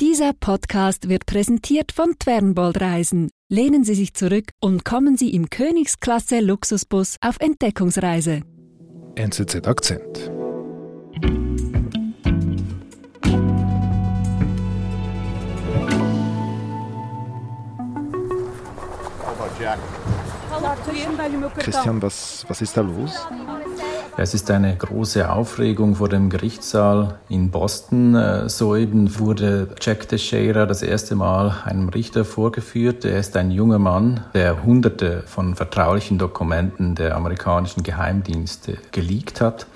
Dieser Podcast wird präsentiert von Twernbold Reisen. Lehnen Sie sich zurück und kommen Sie im Königsklasse Luxusbus auf Entdeckungsreise. NZZ Akzent. Christian, was, was ist da los? Es ist eine große Aufregung vor dem Gerichtssaal in Boston. Äh, soeben wurde Jack Teixeira das erste Mal einem Richter vorgeführt. Er ist ein junger Mann, der hunderte von vertraulichen Dokumenten der amerikanischen Geheimdienste geleakt hat.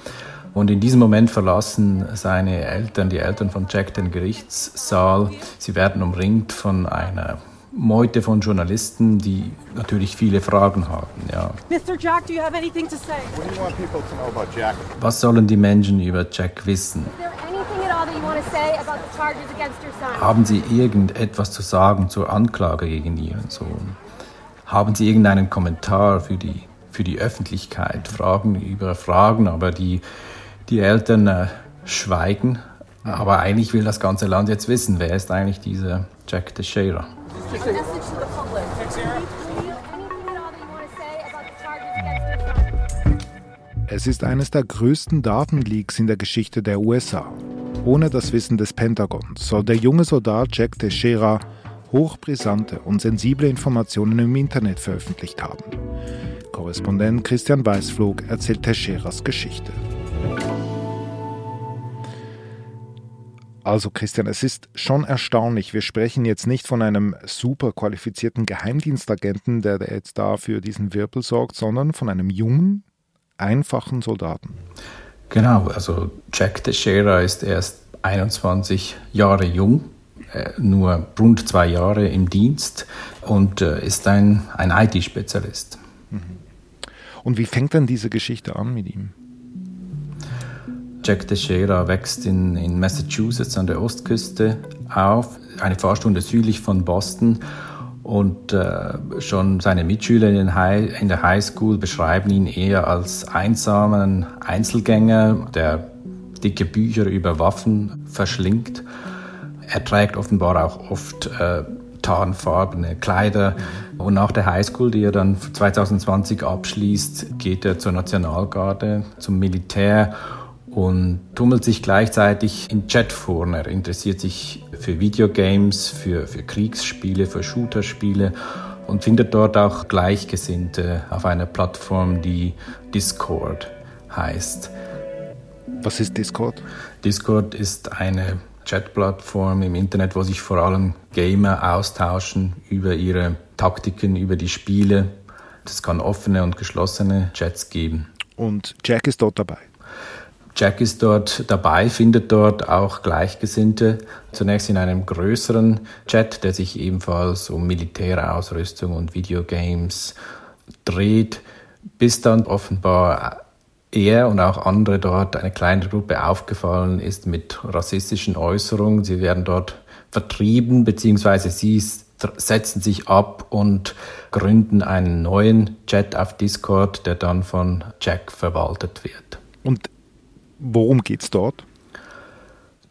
Und in diesem Moment verlassen seine Eltern, die Eltern von Jack, den Gerichtssaal. Sie werden umringt von einer Meute von Journalisten, die natürlich viele Fragen haben. Ja. Mr. Jack, do you have anything to say? What do you want people to know about Jack? Was sollen die Menschen über Jack wissen? Is there anything at all that you want to say about the charges against your son? Haben Sie irgendetwas zu sagen zur Anklage gegen Ihren Sohn? Haben Sie irgendeinen Kommentar für die, für die Öffentlichkeit? Fragen über Fragen, aber die, die Eltern äh, schweigen. Aber eigentlich will das ganze Land jetzt wissen, wer ist eigentlich dieser Jack Teixeira? Es ist eines der größten Datenleaks in der Geschichte der USA. Ohne das Wissen des Pentagons soll der junge Soldat Jack Teixeira hochbrisante und sensible Informationen im Internet veröffentlicht haben. Korrespondent Christian Weißflog erzählt Teixeiras Geschichte. Also Christian, es ist schon erstaunlich. Wir sprechen jetzt nicht von einem super qualifizierten Geheimdienstagenten, der jetzt da für diesen Wirbel sorgt, sondern von einem jungen, einfachen Soldaten. Genau, also Jack Teixeira ist erst 21 Jahre jung, äh, nur rund zwei Jahre im Dienst und äh, ist ein, ein IT-Spezialist. Und wie fängt dann diese Geschichte an mit ihm? Jack Teixeira wächst in, in Massachusetts an der Ostküste auf, eine Fahrstunde südlich von Boston. Und äh, schon seine Mitschüler in, High, in der Highschool beschreiben ihn eher als einsamen Einzelgänger, der dicke Bücher über Waffen verschlingt. Er trägt offenbar auch oft äh, tarnfarbene Kleider. Und nach der Highschool, die er dann 2020 abschließt, geht er zur Nationalgarde, zum Militär und tummelt sich gleichzeitig in Chatforen. Er interessiert sich für Videogames, für, für Kriegsspiele, für Shooterspiele und findet dort auch Gleichgesinnte auf einer Plattform, die Discord heißt. Was ist Discord? Discord ist eine Chatplattform im Internet, wo sich vor allem Gamer austauschen über ihre Taktiken, über die Spiele. Es kann offene und geschlossene Chats geben. Und Jack ist dort dabei. Jack ist dort dabei, findet dort auch Gleichgesinnte. Zunächst in einem größeren Chat, der sich ebenfalls um Militärausrüstung und Videogames dreht, bis dann offenbar er und auch andere dort, eine kleine Gruppe aufgefallen ist mit rassistischen Äußerungen. Sie werden dort vertrieben, beziehungsweise sie setzen sich ab und gründen einen neuen Chat auf Discord, der dann von Jack verwaltet wird. Und worum geht es dort?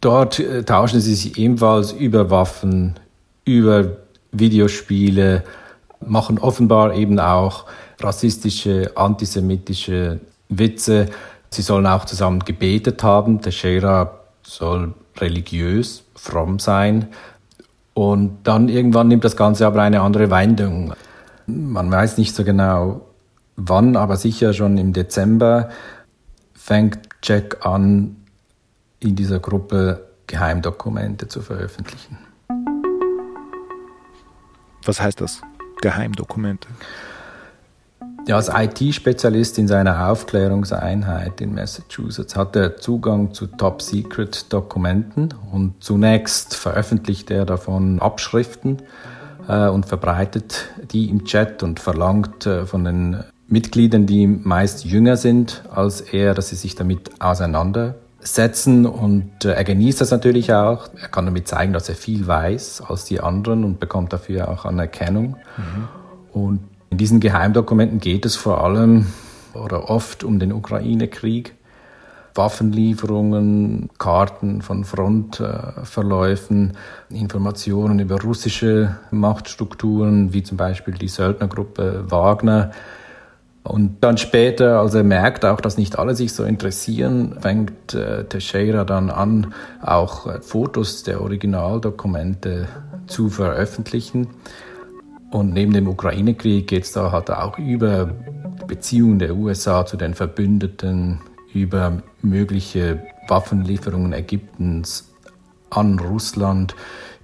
Dort äh, tauschen sie sich ebenfalls über Waffen, über Videospiele, machen offenbar eben auch rassistische, antisemitische Witze. Sie sollen auch zusammen gebetet haben. Teixeira soll religiös, fromm sein. Und dann irgendwann nimmt das Ganze aber eine andere Wendung. Man weiß nicht so genau wann, aber sicher schon im Dezember fängt Jack an, in dieser Gruppe Geheimdokumente zu veröffentlichen. Was heißt das? Geheimdokumente? Ja, als IT-Spezialist in seiner Aufklärungseinheit in Massachusetts hat er Zugang zu Top-Secret-Dokumenten und zunächst veröffentlicht er davon Abschriften äh, und verbreitet die im Chat und verlangt äh, von den Mitgliedern, die meist jünger sind als er, dass sie sich damit auseinandersetzen und äh, er genießt das natürlich auch. Er kann damit zeigen, dass er viel weiß als die anderen und bekommt dafür auch Anerkennung. Und in diesen Geheimdokumenten geht es vor allem oder oft um den Ukraine-Krieg. Waffenlieferungen, Karten von Frontverläufen, Informationen über russische Machtstrukturen, wie zum Beispiel die Söldnergruppe Wagner. Und dann später, als er merkt auch, dass nicht alle sich so interessieren, fängt äh, Teixeira dann an, auch äh, Fotos der Originaldokumente zu veröffentlichen. Und neben dem Ukraine-Krieg geht es da halt auch über Beziehungen der USA zu den Verbündeten, über mögliche Waffenlieferungen Ägyptens an Russland,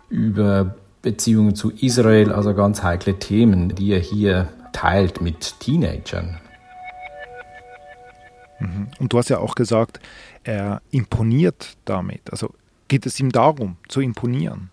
über Beziehungen zu Israel, also ganz heikle Themen, die er hier teilt mit Teenagern. Mhm. Und du hast ja auch gesagt, er imponiert damit. Also geht es ihm darum, zu imponieren?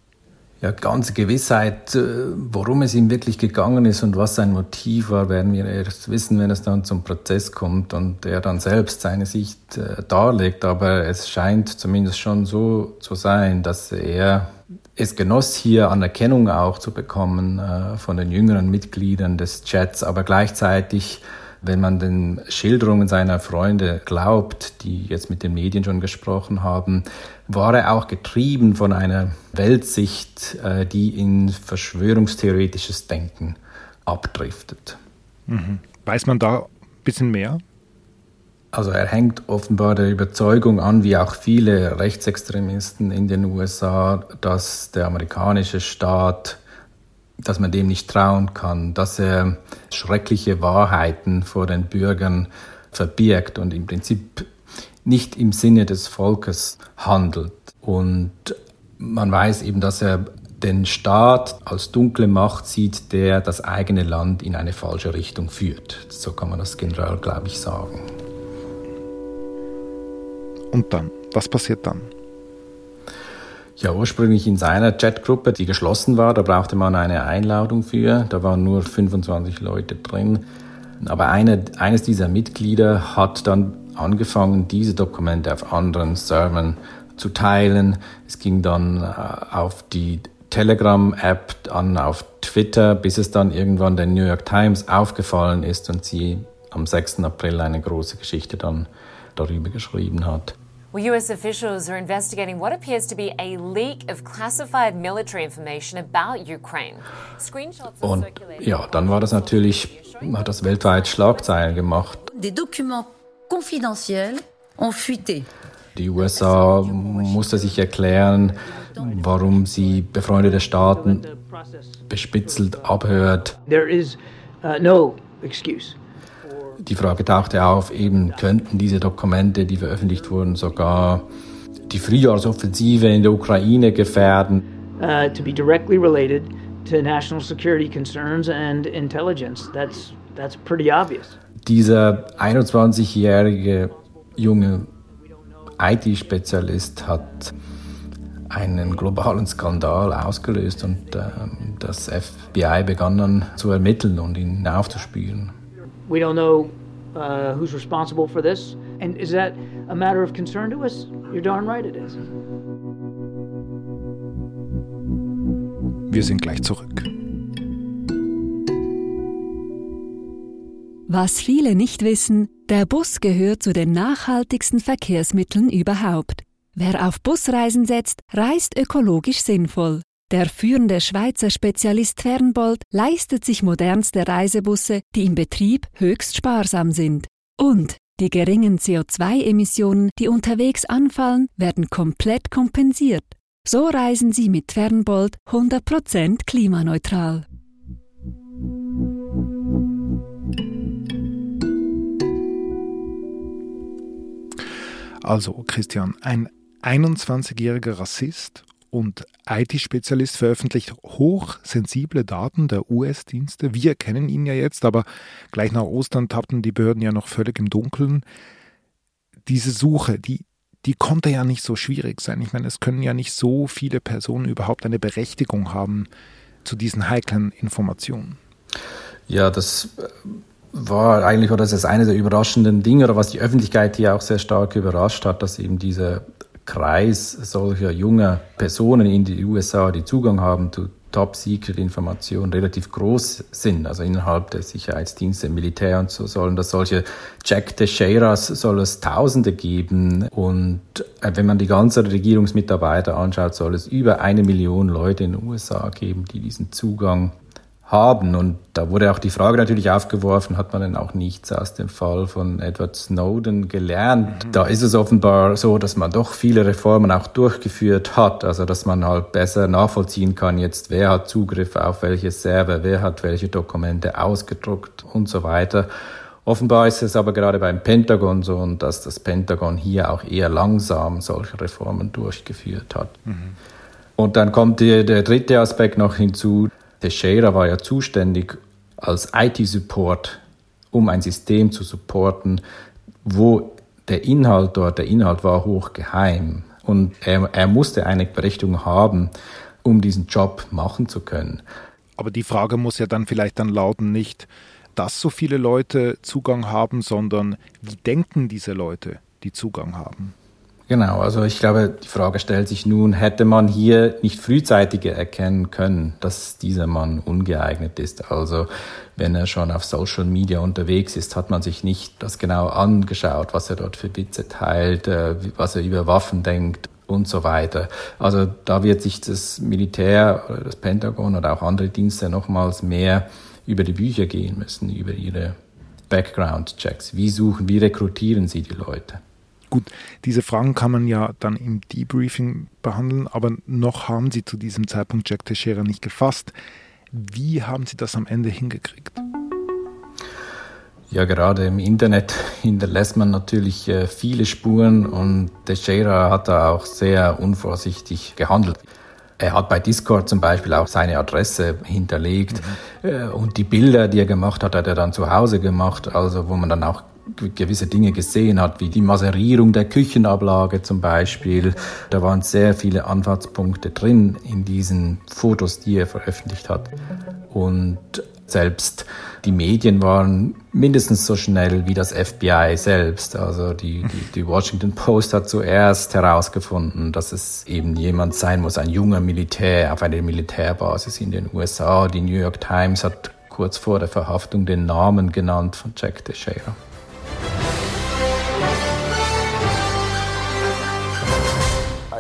Ja, ganze Gewissheit, äh, worum es ihm wirklich gegangen ist und was sein Motiv war, werden wir erst wissen, wenn es dann zum Prozess kommt und er dann selbst seine Sicht äh, darlegt. Aber es scheint zumindest schon so zu sein, dass er es genoss, hier Anerkennung auch zu bekommen äh, von den jüngeren Mitgliedern des Chats, aber gleichzeitig wenn man den Schilderungen seiner Freunde glaubt, die jetzt mit den Medien schon gesprochen haben, war er auch getrieben von einer Weltsicht, äh, die in verschwörungstheoretisches Denken abdriftet. Mhm. Weiß man da ein bisschen mehr? Also er hängt offenbar der Überzeugung an, wie auch viele Rechtsextremisten in den USA, dass der amerikanische Staat dass man dem nicht trauen kann, dass er schreckliche Wahrheiten vor den Bürgern verbirgt und im Prinzip nicht im Sinne des Volkes handelt. Und man weiß eben, dass er den Staat als dunkle Macht sieht, der das eigene Land in eine falsche Richtung führt. So kann man das generell, glaube ich, sagen. Und dann? Was passiert dann? Ja, ursprünglich in seiner Chatgruppe, die geschlossen war, da brauchte man eine Einladung für. Da waren nur 25 Leute drin. Aber eine, eines dieser Mitglieder hat dann angefangen, diese Dokumente auf anderen Servern zu teilen. Es ging dann äh, auf die Telegram-App an, auf Twitter, bis es dann irgendwann der New York Times aufgefallen ist und sie am 6. April eine große Geschichte dann darüber geschrieben hat. Well, US officials are investigating what appears to be a leak of classified military information about Ukraine. Screenshots Und ja, dann war das natürlich, hat das weltweit Schlagzeilen gemacht. Des documents confidentiels ont fuité. Die USA musste sich erklären, warum sie befreundete Staaten bespitzelt abhört. There is uh, no excuse die Frage tauchte auf, eben könnten diese Dokumente, die veröffentlicht wurden, sogar die Frühjahrsoffensive in der Ukraine gefährden. Uh, to be directly related to national security concerns and intelligence. That's, that's pretty obvious. Dieser 21-jährige junge IT-Spezialist hat einen globalen Skandal ausgelöst und äh, das FBI begann dann zu ermitteln und ihn aufzuspüren. We don't know uh, who's responsible for this. And is that a matter of concern to us? You're darn right it is. Wir sind gleich zurück. Was viele nicht wissen, der Bus gehört zu den nachhaltigsten Verkehrsmitteln überhaupt. Wer auf Busreisen setzt, reist ökologisch sinnvoll. Der führende Schweizer Spezialist Fernbold leistet sich modernste Reisebusse, die im Betrieb höchst sparsam sind. Und die geringen CO2-Emissionen, die unterwegs anfallen, werden komplett kompensiert. So reisen Sie mit Fernbold 100% klimaneutral. Also, Christian, ein 21-jähriger Rassist und IT-Spezialist veröffentlicht hochsensible Daten der US-Dienste. Wir kennen ihn ja jetzt, aber gleich nach Ostern tappten die Behörden ja noch völlig im Dunkeln. Diese Suche, die, die konnte ja nicht so schwierig sein. Ich meine, es können ja nicht so viele Personen überhaupt eine Berechtigung haben zu diesen heiklen Informationen. Ja, das war eigentlich, oder das ist eine der überraschenden Dinge, oder was die Öffentlichkeit hier auch sehr stark überrascht hat, dass eben diese Kreis solcher junger Personen in die USA, die Zugang haben zu Top-Secret-Informationen relativ groß sind, also innerhalb der Sicherheitsdienste, Militär und so sollen das solche Jack Teixeiras soll es Tausende geben. Und äh, wenn man die ganzen Regierungsmitarbeiter anschaut, soll es über eine Million Leute in den USA geben, die diesen Zugang haben. Und da wurde auch die Frage natürlich aufgeworfen, hat man denn auch nichts aus dem Fall von Edward Snowden gelernt? Mhm. Da ist es offenbar so, dass man doch viele Reformen auch durchgeführt hat, also dass man halt besser nachvollziehen kann jetzt, wer hat Zugriff auf welche Server, wer hat welche Dokumente ausgedruckt und so weiter. Offenbar ist es aber gerade beim Pentagon so, und dass das Pentagon hier auch eher langsam solche Reformen durchgeführt hat. Mhm. Und dann kommt die, der dritte Aspekt noch hinzu, Teixeira war ja zuständig als IT-Support, um ein System zu supporten, wo der Inhalt dort, der Inhalt war hochgeheim. Und er, er musste eine Berechtigung haben, um diesen Job machen zu können. Aber die Frage muss ja dann vielleicht dann lauten, nicht, dass so viele Leute Zugang haben, sondern wie denken diese Leute, die Zugang haben? Genau, also ich glaube, die Frage stellt sich nun, hätte man hier nicht frühzeitiger erkennen können, dass dieser Mann ungeeignet ist? Also wenn er schon auf Social Media unterwegs ist, hat man sich nicht das genau angeschaut, was er dort für Witze teilt, äh, was er über Waffen denkt und so weiter. Also da wird sich das Militär oder das Pentagon oder auch andere Dienste nochmals mehr über die Bücher gehen müssen, über ihre Background-Checks. Wie suchen, wie rekrutieren sie die Leute? Gut, diese Fragen kann man ja dann im Debriefing behandeln, aber noch haben Sie zu diesem Zeitpunkt Jack Teixeira nicht gefasst. Wie haben Sie das am Ende hingekriegt? Ja, gerade im Internet hinterlässt man natürlich äh, viele Spuren und Teixeira hat da auch sehr unvorsichtig gehandelt. Er hat bei Discord zum Beispiel auch seine Adresse hinterlegt mhm. Äh, und die Bilder, die er gemacht hat, hat er dann zu Hause gemacht, also wo man dann auch gewisse Dinge gesehen hat, wie die Maserierung der Küchenablage zum Beispiel. Da waren sehr viele Anfahrtspunkte drin in diesen Fotos, die er veröffentlicht hat. Und selbst die Medien waren mindestens so schnell wie das FBI selbst. Also die, die, die, Washington Post hat zuerst herausgefunden, dass es eben jemand sein muss, ein junger Militär auf einer Militärbasis in den USA. Die New York Times hat kurz vor der Verhaftung den Namen genannt von Jack Teixeira.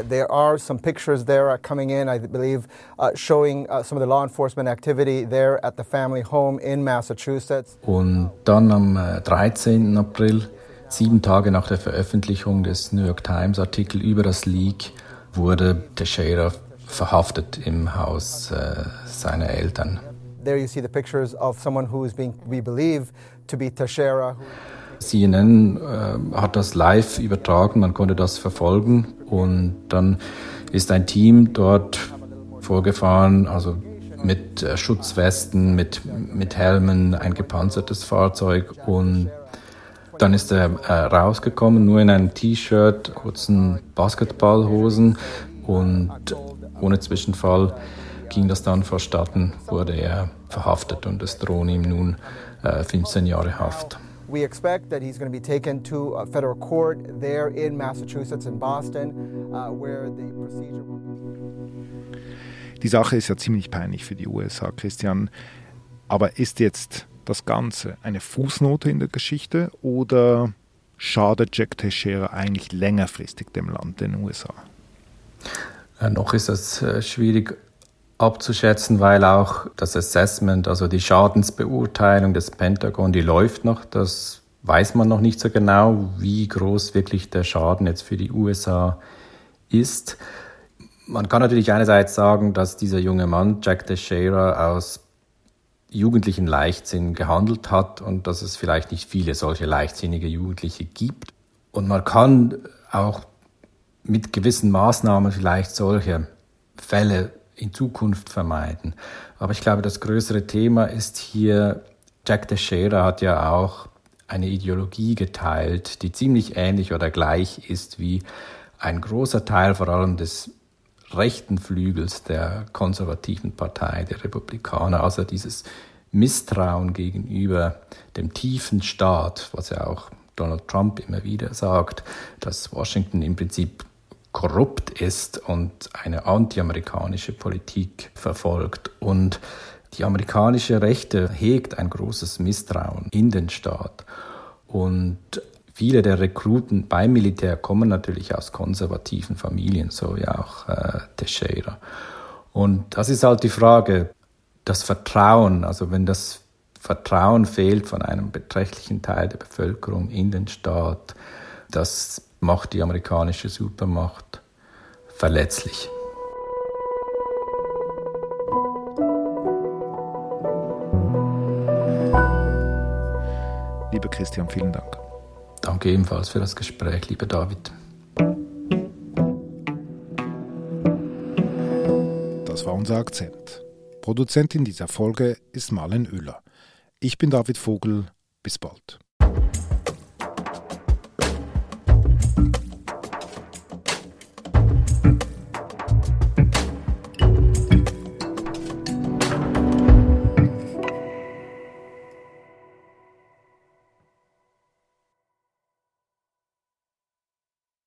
There are some pictures there coming in, I believe, uh, showing uh, some of the law enforcement activity there at the family home in Massachusetts. Und dann am 13. Äh, April, sieben Tage nach der Veröffentlichung des New York Times Artikel über das Leak, wurde Teixeira verhaftet im Haus äh, seiner Eltern. There you see the pictures of someone who is being, we believe, to be Teixeira. CNN äh, hat das live übertragen, man konnte das verfolgen. Und dann ist ein Team dort vorgefahren, also mit äh, Schutzwesten, mit, mit Helmen, ein gepanzertes Fahrzeug. Und dann ist er äh, rausgekommen, nur in einem T-Shirt, kurzen Basketballhosen. Und ohne Zwischenfall ging das dann verstatten, wurde er verhaftet und es drohen ihm nun äh, 15 Jahre Haft. We expect that he's going to be taken to a federal court there in Massachusetts, in Boston, uh, where the procedure will be. Die Sache ist ja ziemlich peinlich für die USA, Christian. Aber ist jetzt das Ganze eine Fußnote in der Geschichte oder schadet Jack Teixeira eigentlich längerfristig dem Land, den USA? Ja, noch ist das äh, schwierig abzuschätzen, weil auch das Assessment, also die Schadensbeurteilung des Pentagon, die läuft noch. Das weiß man noch nicht so genau, wie groß wirklich der Schaden jetzt für die USA ist. Man kann natürlich einerseits sagen, dass dieser junge Mann, Jack Teixeira, aus jugendlichen Leichtsinn gehandelt hat und dass es vielleicht nicht viele solche leichtsinnige Jugendliche gibt. Und man kann auch mit gewissen Maßnahmen vielleicht solche Fälle in Zukunft vermeiden. Aber ich glaube, das größere Thema ist hier, Jack Teixeira hat ja auch eine Ideologie geteilt, die ziemlich ähnlich oder gleich ist wie ein großer Teil vor allem des rechten Flügels der konservativen Partei, der Republikaner, also dieses Misstrauen gegenüber dem tiefen Staat, was ja auch Donald Trump immer wieder sagt, dass Washington im Prinzip korrupt ist und eine antiamerikanische Politik verfolgt. Und die amerikanische Rechte hegt ein großes Misstrauen in den Staat. Und viele der Rekruten beim Militär kommen natürlich aus konservativen Familien, so wie auch äh, Teixeira. Und das ist halt die Frage, das Vertrauen, also wenn das Vertrauen fehlt von einem beträchtlichen Teil der Bevölkerung in den Staat, das macht die amerikanische Supermacht verletzlich. Lieber Christian, vielen Dank. Danke ebenfalls für das Gespräch, lieber David. Das war unser Akzent. Produzentin dieser Folge ist Marlen Oehler. Ich bin David Vogel. Bis bald.